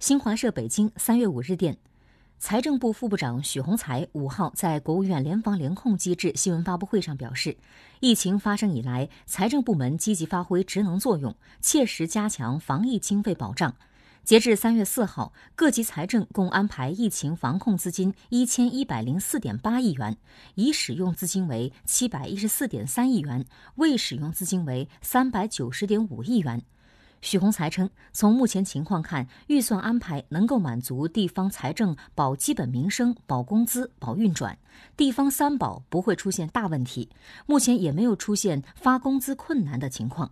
新华社北京三月五日电，财政部副部长许宏才五号在国务院联防联控机制新闻发布会上表示，疫情发生以来，财政部门积极发挥职能作用，切实加强防疫经费保障。截至三月四号，各级财政共安排疫情防控资金一千一百零四点八亿元，已使用资金为七百一十四点三亿元，未使用资金为三百九十点五亿元。许宏才称，从目前情况看，预算安排能够满足地方财政保基本民生、保工资、保运转，地方三保不会出现大问题，目前也没有出现发工资困难的情况。